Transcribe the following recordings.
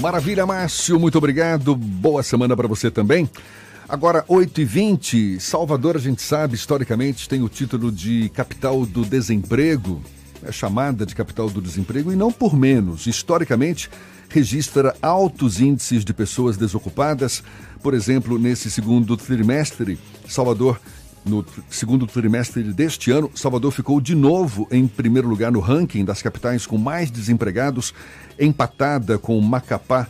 Maravilha, Márcio, muito obrigado. Boa semana para você também. Agora, 8h20, Salvador, a gente sabe, historicamente, tem o título de capital do desemprego, é chamada de capital do desemprego, e não por menos. Historicamente, registra altos índices de pessoas desocupadas. Por exemplo, nesse segundo trimestre, Salvador no segundo trimestre deste ano, Salvador ficou de novo em primeiro lugar no ranking das capitais com mais desempregados, empatada com Macapá,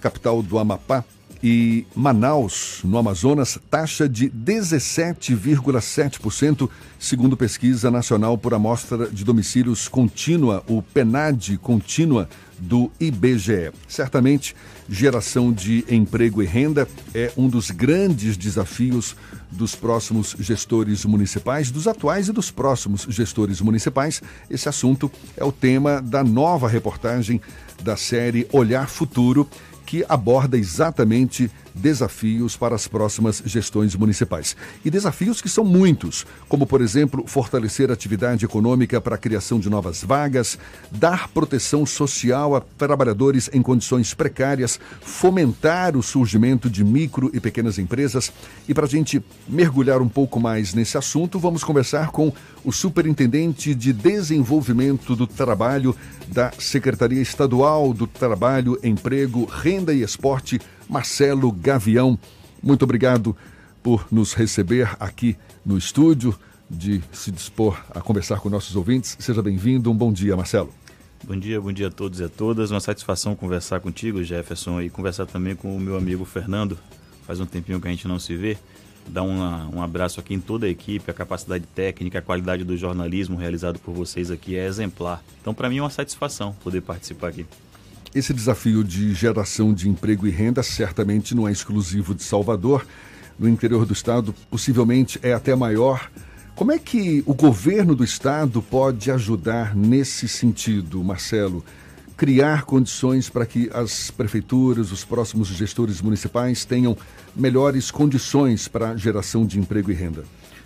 capital do Amapá, e Manaus, no Amazonas, taxa de 17,7%, segundo pesquisa nacional por amostra de domicílios contínua, o PENAD contínua do IBGE. Certamente, geração de emprego e renda é um dos grandes desafios dos próximos gestores municipais, dos atuais e dos próximos gestores municipais. Esse assunto é o tema da nova reportagem da série Olhar Futuro que aborda exatamente desafios para as próximas gestões municipais. E desafios que são muitos, como, por exemplo, fortalecer a atividade econômica para a criação de novas vagas, dar proteção social a trabalhadores em condições precárias, fomentar o surgimento de micro e pequenas empresas. E para a gente mergulhar um pouco mais nesse assunto, vamos conversar com o Superintendente de Desenvolvimento do Trabalho da Secretaria Estadual do Trabalho, Emprego, Renda e Esporte, Marcelo Gavião. Muito obrigado por nos receber aqui no estúdio, de se dispor a conversar com nossos ouvintes. Seja bem-vindo. Um bom dia, Marcelo. Bom dia, bom dia a todos e a todas. Uma satisfação conversar contigo, Jefferson, e conversar também com o meu amigo Fernando. Faz um tempinho que a gente não se vê dar um abraço aqui em toda a equipe. A capacidade técnica, a qualidade do jornalismo realizado por vocês aqui é exemplar. Então, para mim é uma satisfação poder participar aqui. Esse desafio de geração de emprego e renda certamente não é exclusivo de Salvador. No interior do estado, possivelmente é até maior. Como é que o governo do estado pode ajudar nesse sentido, Marcelo? criar condições para que as prefeituras, os próximos gestores municipais tenham melhores condições para geração de emprego e renda?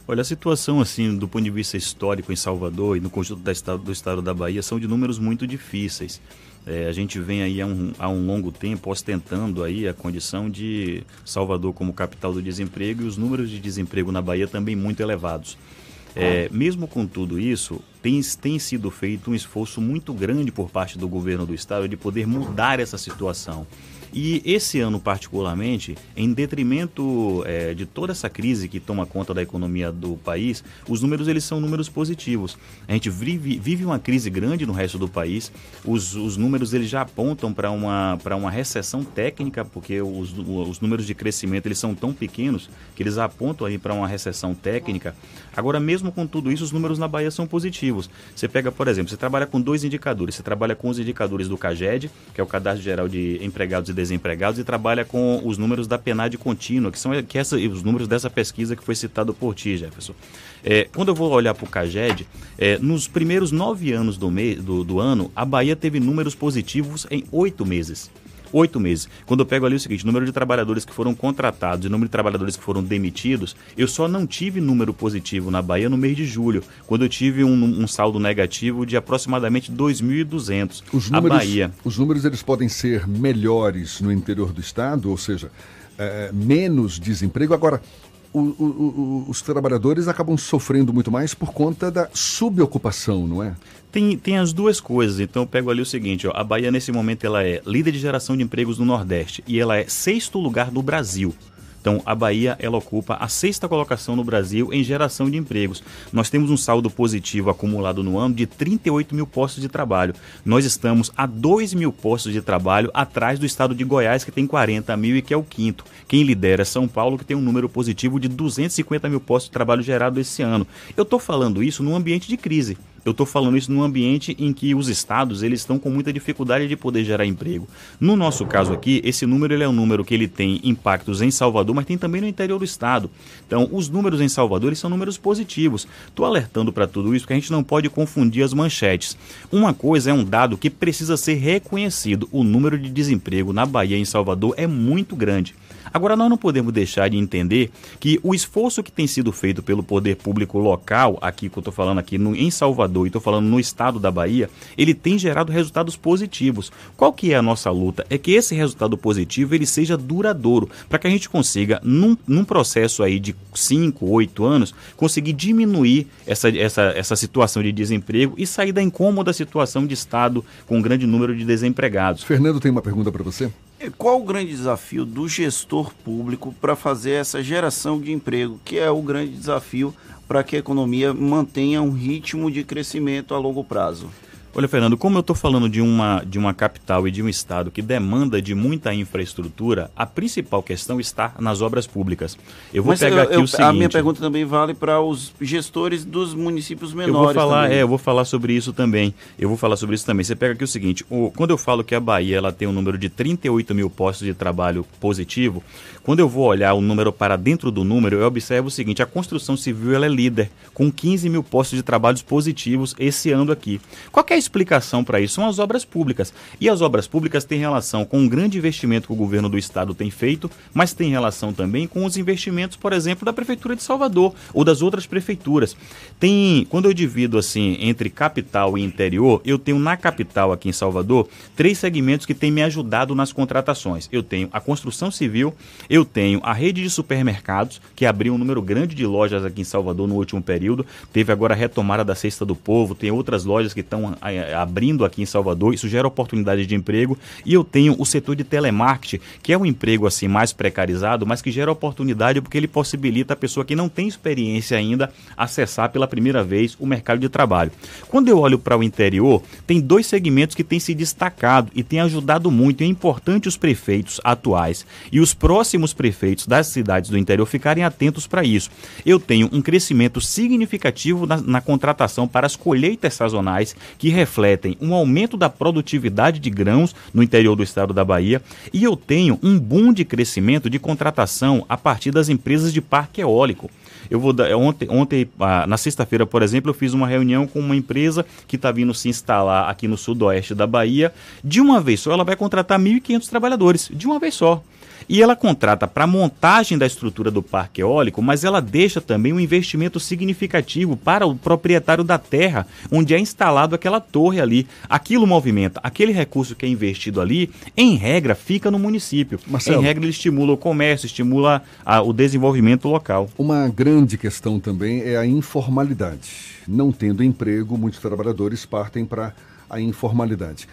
Olha, a situação, assim, do ponto de vista histórico em Salvador e no conjunto da estado, do estado da Bahia são de números muito difíceis. É, a gente vem aí há um, há um longo tempo ostentando aí a condição de Salvador como capital do desemprego e os números de desemprego na Bahia também muito elevados. É, mesmo com tudo isso, tem, tem sido feito um esforço muito grande por parte do governo do estado de poder mudar essa situação. E esse ano, particularmente, em detrimento é, de toda essa crise que toma conta da economia do país, os números eles são números positivos. A gente vive, vive uma crise grande no resto do país, os, os números eles já apontam para uma, uma recessão técnica, porque os, os números de crescimento eles são tão pequenos que eles apontam aí para uma recessão técnica. Agora, mesmo com tudo isso, os números na Bahia são positivos. Você pega, por exemplo, você trabalha com dois indicadores. Você trabalha com os indicadores do CAGED, que é o Cadastro Geral de Empregados e desempregados e trabalha com os números da PNAD contínua, que são que essa, os números dessa pesquisa que foi citado por ti, Jefferson. É, quando eu vou olhar para o CAGED, é, nos primeiros nove anos do, me, do, do ano, a Bahia teve números positivos em oito meses oito meses. Quando eu pego ali o seguinte, número de trabalhadores que foram contratados e número de trabalhadores que foram demitidos, eu só não tive número positivo na Bahia no mês de julho, quando eu tive um, um saldo negativo de aproximadamente 2.200. Os números, Bahia. Os números eles podem ser melhores no interior do estado, ou seja, é, menos desemprego. Agora, o, o, os trabalhadores acabam sofrendo muito mais por conta da subocupação, não é? Tem, tem as duas coisas. Então eu pego ali o seguinte: ó, a Bahia nesse momento ela é líder de geração de empregos no Nordeste e ela é sexto lugar do Brasil. Então, a Bahia ela ocupa a sexta colocação no Brasil em geração de empregos. Nós temos um saldo positivo acumulado no ano de 38 mil postos de trabalho. Nós estamos a 2 mil postos de trabalho atrás do estado de Goiás, que tem 40 mil e que é o quinto. Quem lidera é São Paulo, que tem um número positivo de 250 mil postos de trabalho gerado esse ano. Eu estou falando isso num ambiente de crise. Eu estou falando isso num ambiente em que os estados eles estão com muita dificuldade de poder gerar emprego. No nosso caso aqui, esse número ele é um número que ele tem impactos em Salvador, mas tem também no interior do estado. Então, os números em Salvador eles são números positivos. Estou alertando para tudo isso porque a gente não pode confundir as manchetes. Uma coisa é um dado que precisa ser reconhecido. O número de desemprego na Bahia e em Salvador é muito grande. Agora, nós não podemos deixar de entender que o esforço que tem sido feito pelo poder público local, aqui que eu estou falando aqui no, em Salvador e estou falando no estado da Bahia, ele tem gerado resultados positivos. Qual que é a nossa luta? É que esse resultado positivo ele seja duradouro, para que a gente consiga, num, num processo aí de 5, 8 anos, conseguir diminuir essa, essa, essa situação de desemprego e sair da incômoda situação de estado com um grande número de desempregados. Fernando tem uma pergunta para você. Qual o grande desafio do gestor público para fazer essa geração de emprego, que é o grande desafio para que a economia mantenha um ritmo de crescimento a longo prazo? Olha, Fernando, como eu estou falando de uma, de uma capital e de um estado que demanda de muita infraestrutura, a principal questão está nas obras públicas. Eu vou Mas pegar eu, aqui eu, o seguinte... A minha pergunta também vale para os gestores dos municípios menores. Eu vou falar, também. é, eu vou falar sobre isso também. Eu vou falar sobre isso também. Você pega aqui o seguinte, o, quando eu falo que a Bahia ela tem um número de 38 mil postos de trabalho positivo, quando eu vou olhar o número para dentro do número, eu observo o seguinte, a construção civil ela é líder, com 15 mil postos de trabalhos positivos esse ano aqui. Qual é a explicação para isso? São as obras públicas. E as obras públicas têm relação com um grande investimento que o governo do estado tem feito, mas tem relação também com os investimentos, por exemplo, da Prefeitura de Salvador ou das outras prefeituras. Tem, quando eu divido assim entre capital e interior, eu tenho na capital aqui em Salvador três segmentos que têm me ajudado nas contratações. Eu tenho a construção civil, eu tenho a rede de supermercados, que abriu um número grande de lojas aqui em Salvador no último período, teve agora a retomada da Cesta do Povo, tem outras lojas que estão abrindo aqui em Salvador, isso gera oportunidade de emprego. E eu tenho o setor de telemarketing, que é um emprego assim mais precarizado, mas que gera oportunidade porque ele possibilita a pessoa que não tem experiência ainda acessar pela primeira vez o mercado de trabalho. Quando eu olho para o interior, tem dois segmentos que têm se destacado e têm ajudado muito. É importante os prefeitos atuais e os próximos prefeitos das cidades do interior ficarem atentos para isso. Eu tenho um crescimento significativo na, na contratação para as colheitas sazonais que refletem um aumento da produtividade de grãos no interior do estado da Bahia e eu tenho um boom de crescimento de contratação a partir das empresas de parque eólico. Eu vou dar, ontem, ontem ah, na sexta-feira, por exemplo, eu fiz uma reunião com uma empresa que está vindo se instalar aqui no sudoeste da Bahia. De uma vez só, ela vai contratar 1.500 trabalhadores, de uma vez só. E ela contrata para montagem da estrutura do parque eólico, mas ela deixa também um investimento significativo para o proprietário da terra, onde é instalado aquela torre ali. Aquilo movimenta, aquele recurso que é investido ali, em regra, fica no município. Marcelo, em regra, ele estimula o comércio, estimula a, o desenvolvimento local. Uma grande questão também é a informalidade. Não tendo emprego, muitos trabalhadores partem para a informalidade.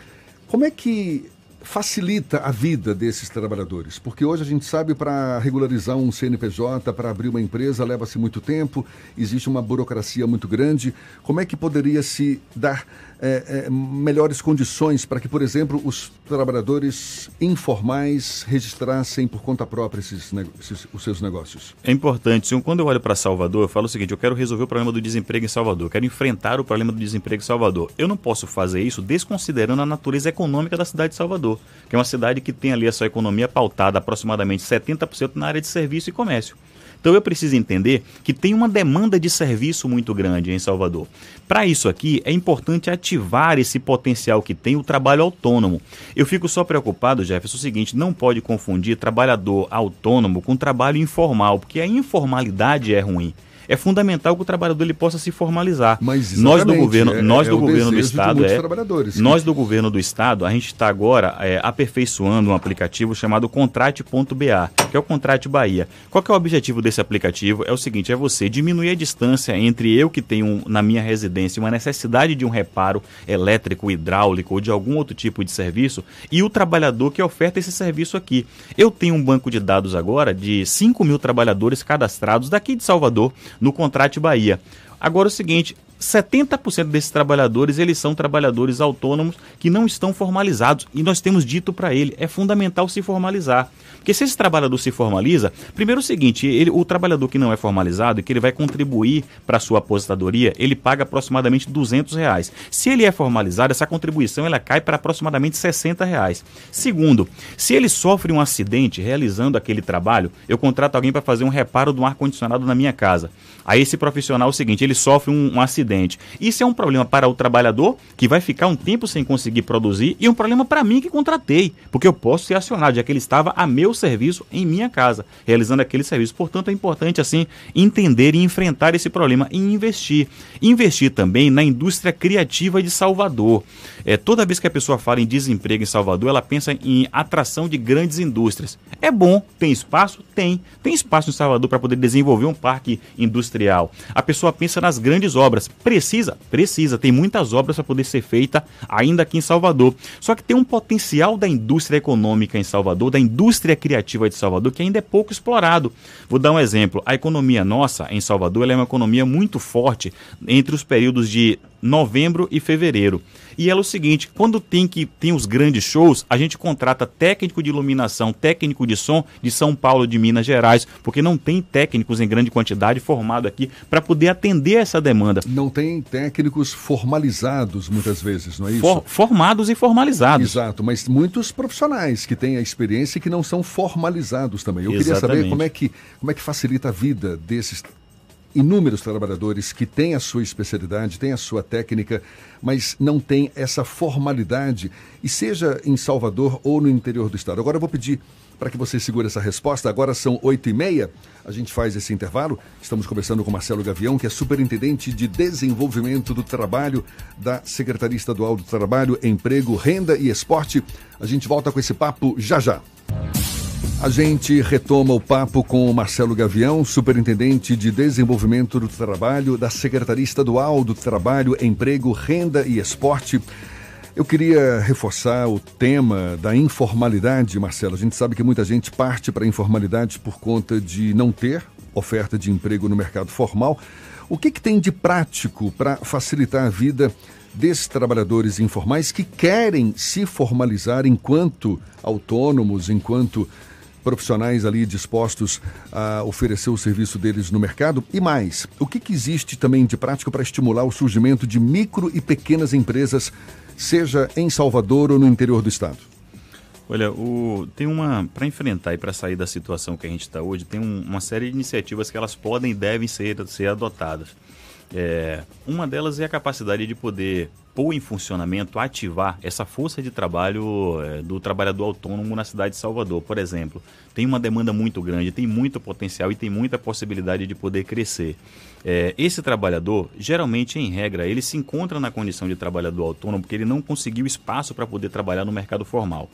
Como é que facilita a vida desses trabalhadores? Porque hoje a gente sabe para regularizar um CNPJ, para abrir uma empresa, leva-se muito tempo, existe uma burocracia muito grande. Como é que poderia se dar é, é, melhores condições para que, por exemplo, os trabalhadores informais registrassem por conta própria esses, esses, os seus negócios? É importante. Quando eu olho para Salvador, eu falo o seguinte: eu quero resolver o problema do desemprego em Salvador, eu quero enfrentar o problema do desemprego em Salvador. Eu não posso fazer isso desconsiderando a natureza econômica da cidade de Salvador, que é uma cidade que tem ali a sua economia pautada aproximadamente 70% na área de serviço e comércio. Então eu preciso entender que tem uma demanda de serviço muito grande em Salvador. Para isso aqui, é importante ativar esse potencial que tem o trabalho autônomo. Eu fico só preocupado, Jefferson, é o seguinte: não pode confundir trabalhador autônomo com trabalho informal, porque a informalidade é ruim é fundamental que o trabalhador ele possa se formalizar. Mas nós do governo, é, nós é do governo do estado é, nós do governo do estado, a gente está agora é, aperfeiçoando um aplicativo chamado Contrate.ba, que é o Contrate Bahia. Qual é o objetivo desse aplicativo? É o seguinte, é você diminuir a distância entre eu que tenho na minha residência uma necessidade de um reparo elétrico, hidráulico ou de algum outro tipo de serviço e o trabalhador que oferta esse serviço aqui. Eu tenho um banco de dados agora de 5 mil trabalhadores cadastrados daqui de Salvador no Contrate Bahia. Agora o seguinte, 70% desses trabalhadores, eles são trabalhadores autônomos que não estão formalizados. E nós temos dito para ele, é fundamental se formalizar. Porque se esse trabalhador se formaliza, primeiro é o seguinte, ele, o trabalhador que não é formalizado e que ele vai contribuir para a sua aposentadoria, ele paga aproximadamente 200 reais. Se ele é formalizado, essa contribuição ela cai para aproximadamente 60 reais. Segundo, se ele sofre um acidente realizando aquele trabalho, eu contrato alguém para fazer um reparo do ar-condicionado na minha casa. Aí esse profissional é o seguinte, ele sofre um, um acidente Isso é um problema para o trabalhador, que vai ficar um tempo sem conseguir produzir, e um problema para mim que contratei, porque eu posso ser acionado, já que ele estava a meu serviço em minha casa, realizando aquele serviço. Portanto, é importante, assim, entender e enfrentar esse problema e investir. Investir também na indústria criativa de Salvador. É, toda vez que a pessoa fala em desemprego em Salvador, ela pensa em atração de grandes indústrias. É bom, tem espaço? Tem. Tem espaço em Salvador para poder desenvolver um parque industrial. A pessoa pensa nas grandes obras. Precisa? Precisa. Tem muitas obras para poder ser feita ainda aqui em Salvador. Só que tem um potencial da indústria econômica em Salvador, da indústria criativa de Salvador, que ainda é pouco explorado. Vou dar um exemplo. A economia nossa em Salvador é uma economia muito forte entre os períodos de novembro e fevereiro. E é o seguinte, quando tem que tem os grandes shows, a gente contrata técnico de iluminação, técnico de som de São Paulo, de Minas Gerais, porque não tem técnicos em grande quantidade formado aqui para poder atender essa demanda. Não tem técnicos formalizados muitas vezes, não é isso? For, formados e formalizados. Exato, mas muitos profissionais que têm a experiência e que não são formalizados também. Eu Exatamente. queria saber como é que como é que facilita a vida desses inúmeros trabalhadores que têm a sua especialidade, têm a sua técnica, mas não têm essa formalidade, e seja em Salvador ou no interior do estado. Agora eu vou pedir para que você segure essa resposta. Agora são oito e meia, a gente faz esse intervalo. Estamos conversando com Marcelo Gavião, que é superintendente de desenvolvimento do trabalho da Secretaria Estadual do Trabalho, Emprego, Renda e Esporte. A gente volta com esse papo já já. A gente retoma o papo com o Marcelo Gavião, superintendente de desenvolvimento do trabalho da Secretaria Estadual do Trabalho, Emprego, Renda e Esporte. Eu queria reforçar o tema da informalidade, Marcelo. A gente sabe que muita gente parte para a informalidade por conta de não ter oferta de emprego no mercado formal. O que, que tem de prático para facilitar a vida desses trabalhadores informais que querem se formalizar enquanto autônomos, enquanto profissionais ali dispostos a oferecer o serviço deles no mercado? E mais, o que, que existe também de prático para estimular o surgimento de micro e pequenas empresas, seja em Salvador ou no interior do estado? Olha, o, tem uma. Para enfrentar e para sair da situação que a gente está hoje, tem um, uma série de iniciativas que elas podem e devem ser, ser adotadas. É, uma delas é a capacidade de poder pôr em funcionamento, ativar essa força de trabalho é, do trabalhador autônomo na cidade de Salvador, por exemplo. Tem uma demanda muito grande, tem muito potencial e tem muita possibilidade de poder crescer. É, esse trabalhador, geralmente, em regra, ele se encontra na condição de trabalhador autônomo porque ele não conseguiu espaço para poder trabalhar no mercado formal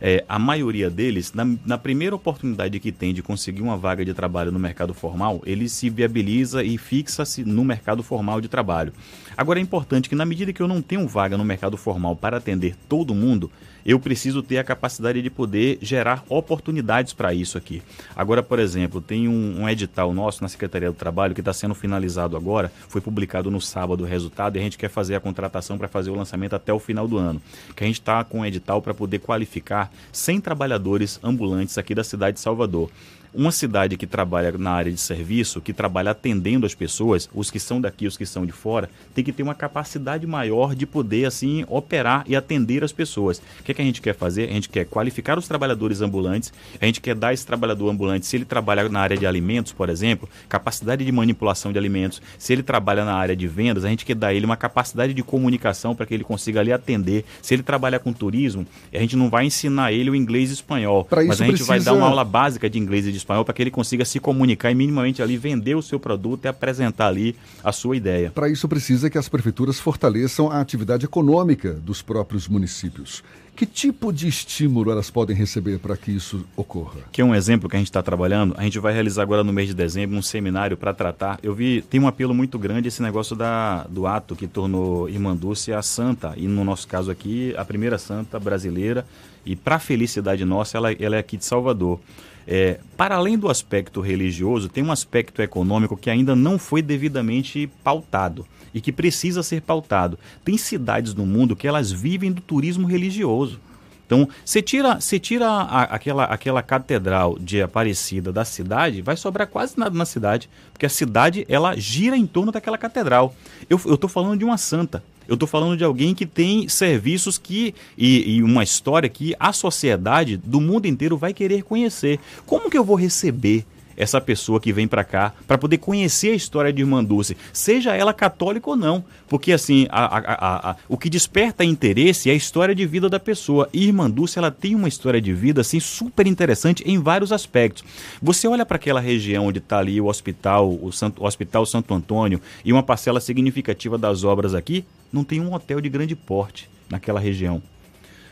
é, a maioria deles, na, na, primeira oportunidade que tem de conseguir uma vaga de trabalho no mercado formal, ele se viabiliza e fixa-se no mercado formal de trabalho. Agora é importante que, na medida que eu não tenho vaga no mercado formal para atender todo mundo, eu preciso ter a capacidade de poder gerar oportunidades para isso aqui. Agora, por exemplo, tem um, um, edital nosso na Secretaria do Trabalho que está sendo finalizado agora, foi publicado no sábado o resultado e a gente quer fazer a contratação para fazer o lançamento até o final do ano. Que a gente está com um edital para poder qualificar 100 trabalhadores ambulantes aqui da cidade de Salvador uma cidade que trabalha na área de serviço, que trabalha atendendo as pessoas, os que são daqui, os que são de fora, tem que ter uma capacidade maior de poder assim operar e atender as pessoas. O que, é que a gente quer fazer? A gente quer qualificar os trabalhadores ambulantes, a gente quer dar esse trabalhador ambulante, se ele trabalha na área de alimentos, por exemplo, capacidade de manipulação de alimentos, se ele trabalha na área de vendas, a gente quer dar ele uma capacidade de comunicação para que ele consiga ali atender. Se ele trabalha com turismo, a gente não vai ensinar ele o inglês e espanhol, mas a gente precisa... vai dar uma aula básica de inglês e de espanhol para que ele consiga se comunicar e minimamente ali vender o seu produto e apresentar ali a sua ideia. Para isso precisa que as prefeituras fortaleçam a atividade econômica dos próprios municípios. Que tipo de estímulo elas podem receber para que isso ocorra? Que é um exemplo que a gente está trabalhando. A gente vai realizar agora no mês de dezembro um seminário para tratar. Eu vi, tem um apelo muito grande esse negócio da, do ato que tornou Irmandúcia a santa, e no nosso caso aqui, a primeira santa brasileira. E para felicidade nossa, ela, ela é aqui de Salvador. É, para além do aspecto religioso, tem um aspecto econômico que ainda não foi devidamente pautado e que precisa ser pautado. Tem cidades no mundo que elas vivem do turismo religioso. Então, você tira, você tira a, aquela, aquela catedral de Aparecida da cidade, vai sobrar quase nada na cidade, porque a cidade ela gira em torno daquela catedral. Eu estou falando de uma santa. Eu estou falando de alguém que tem serviços que e, e, uma história que a sociedade do mundo inteiro vai querer conhecer. Como que eu vou receber essa pessoa que vem para cá para poder conhecer a história de Irmã Dulce, seja ela católica ou não. Porque assim, a, a, a, o que desperta interesse é a história de vida da pessoa. E Irmã Dulce, ela tem uma história de vida assim super interessante em vários aspectos. Você olha para aquela região onde está ali o hospital, o, Santo, o Hospital Santo Antônio e uma parcela significativa das obras aqui, não tem um hotel de grande porte naquela região.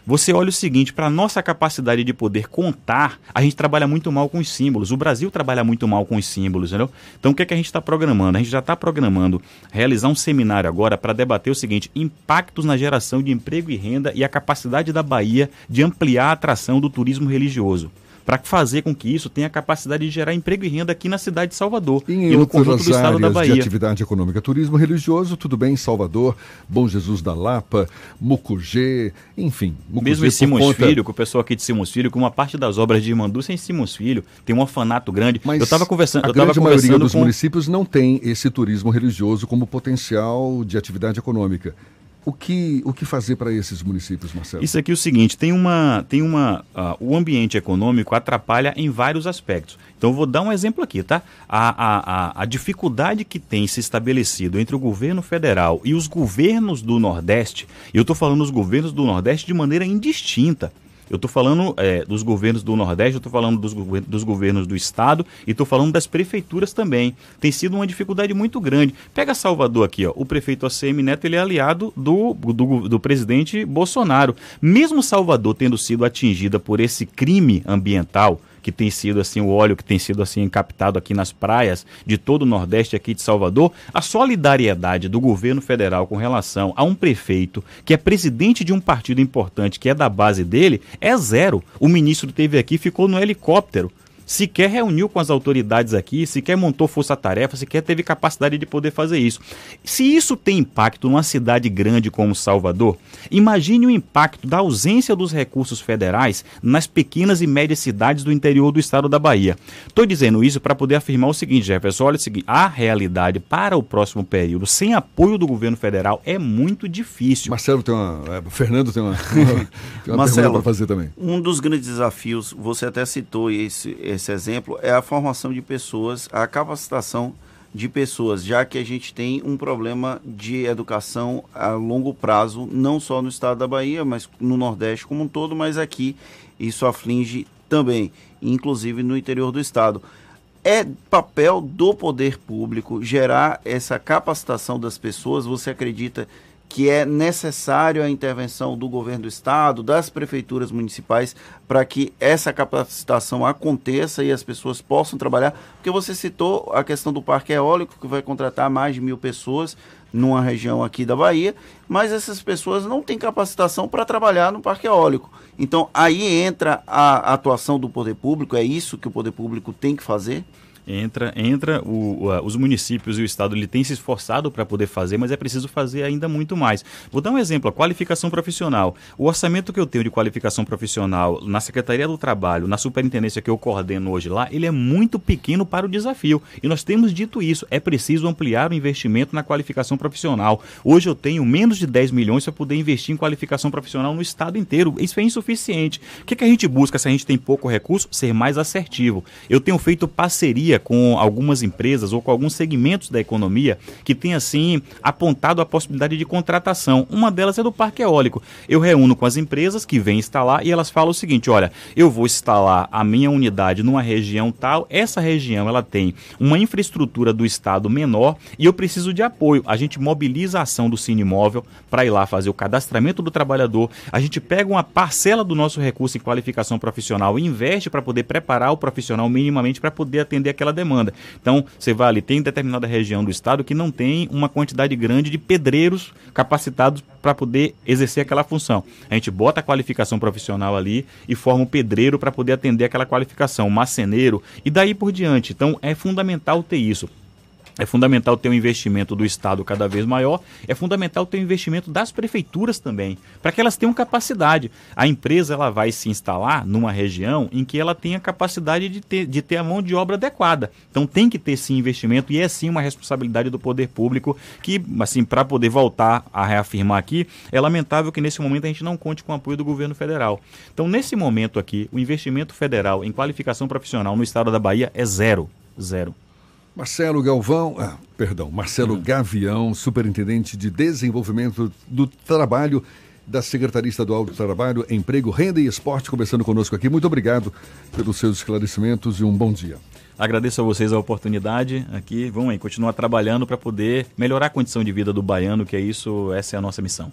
Você olha o seguinte, para nossa capacidade de poder contar, a gente trabalha muito mal com os símbolos. O Brasil trabalha muito mal com os símbolos, entendeu? Então o que, é que a gente está programando? A gente já está programando realizar um seminário agora para debater o seguinte: impactos na geração de emprego e renda e a capacidade da Bahia de ampliar a atração do turismo religioso para fazer com que isso tenha capacidade de gerar emprego e renda aqui na cidade de Salvador e, em e no conjunto do estado da Bahia. de atividade econômica, turismo religioso, tudo bem, Salvador, Bom Jesus da Lapa, Mucugê, enfim. Mucugê Mesmo em Simões conta... Filho, que o pessoal aqui de Simões Filho, que uma parte das obras de Manduça é em Simões Filho, tem um orfanato grande. Mas eu estava conversando, a eu grande maioria dos com... municípios não tem esse turismo religioso como potencial de atividade econômica. O que, o que fazer para esses municípios, Marcelo? Isso aqui é o seguinte, tem uma, tem uma, uh, o ambiente econômico atrapalha em vários aspectos. Então eu vou dar um exemplo aqui, tá? A, a, a, a dificuldade que tem se estabelecido entre o governo federal e os governos do Nordeste, e eu estou falando os governos do Nordeste de maneira indistinta. Eu estou falando é, dos governos do Nordeste, eu estou falando dos, dos, governos do Estado e estou falando das prefeituras também. Tem sido uma dificuldade muito grande. Pega Salvador aqui, ó. o prefeito ACM Neto ele é aliado do, do, do presidente Bolsonaro. Mesmo Salvador tendo sido atingida por esse crime ambiental, que tem sido assim o óleo que tem sido assim captado aqui nas praias de todo o Nordeste aqui de Salvador, a solidariedade do governo federal com relação a um prefeito que é presidente de um partido importante, que é da base dele, é zero. O ministro teve aqui, ficou no helicóptero sequer reuniu com as autoridades aqui, sequer montou força-tarefa, sequer teve capacidade de poder fazer isso. Se isso tem impacto numa cidade grande como Salvador, imagine o impacto da ausência dos recursos federais nas pequenas e médias cidades do interior do estado da Bahia. Estou dizendo isso para poder afirmar o seguinte, Jefferson, olha o seguinte, a realidade para o próximo período, sem apoio do governo federal, é muito difícil. Marcelo tem uma... É, Fernando tem uma, uma, uma Marcelo, para fazer também. Um dos grandes desafios, você até citou esse esse exemplo é a formação de pessoas, a capacitação de pessoas, já que a gente tem um problema de educação a longo prazo, não só no estado da Bahia, mas no Nordeste como um todo, mas aqui isso aflige também, inclusive no interior do estado. É papel do poder público gerar essa capacitação das pessoas? Você acredita que é necessário a intervenção do governo do estado, das prefeituras municipais, para que essa capacitação aconteça e as pessoas possam trabalhar. Porque você citou a questão do parque eólico, que vai contratar mais de mil pessoas numa região aqui da Bahia, mas essas pessoas não têm capacitação para trabalhar no parque eólico. Então aí entra a atuação do poder público, é isso que o poder público tem que fazer? Entra, entra o, o, os municípios e o Estado ele tem se esforçado para poder fazer, mas é preciso fazer ainda muito mais. Vou dar um exemplo, a qualificação profissional. O orçamento que eu tenho de qualificação profissional na Secretaria do Trabalho, na superintendência que eu coordeno hoje lá, ele é muito pequeno para o desafio. E nós temos dito isso, é preciso ampliar o investimento na qualificação profissional. Hoje eu tenho menos de 10 milhões para poder investir em qualificação profissional no Estado inteiro. Isso é insuficiente. O que, que a gente busca se a gente tem pouco recurso? Ser mais assertivo. Eu tenho feito parceria parceria com algumas empresas ou com alguns segmentos da economia que tem assim apontado a possibilidade de contratação. Uma delas é do parque eólico. Eu reúno com as empresas que vêm instalar e elas falam o seguinte: olha, eu vou instalar a minha unidade numa região tal, essa região ela tem uma infraestrutura do estado menor e eu preciso de apoio. A gente mobiliza a ação do Cine Imóvel para ir lá fazer o cadastramento do trabalhador. A gente pega uma parcela do nosso recurso em qualificação profissional e investe para poder preparar o profissional minimamente para poder atender aquela aquela demanda. Então, você vai ali, tem determinada região do estado que não tem uma quantidade grande de pedreiros capacitados para poder exercer aquela função. A gente bota a qualificação profissional ali e forma o pedreiro para poder atender aquela qualificação, o marceneiro e daí por diante. Então, é fundamental ter isso. É fundamental ter um investimento do Estado cada vez maior. É fundamental ter um investimento das prefeituras também, para que elas tenham capacidade. A empresa ela vai se instalar numa região em que ela tenha capacidade de ter, de ter a mão de obra adequada. Então tem que ter sim investimento e é sim uma responsabilidade do poder público que, assim, para poder voltar a reafirmar aqui, é lamentável que nesse momento a gente não conte com o apoio do governo federal. Então, nesse momento aqui, o investimento federal em qualificação profissional no estado da Bahia é zero. Zero. Marcelo Galvão, ah, perdão, Marcelo Gavião, superintendente de desenvolvimento do trabalho da Secretaria Estadual do Trabalho, Emprego, Renda e Esporte, conversando conosco aqui. Muito obrigado pelos seus esclarecimentos e um bom dia. Agradeço a vocês a oportunidade aqui. Vamos aí, continuar trabalhando para poder melhorar a condição de vida do baiano, que é isso, essa é a nossa missão.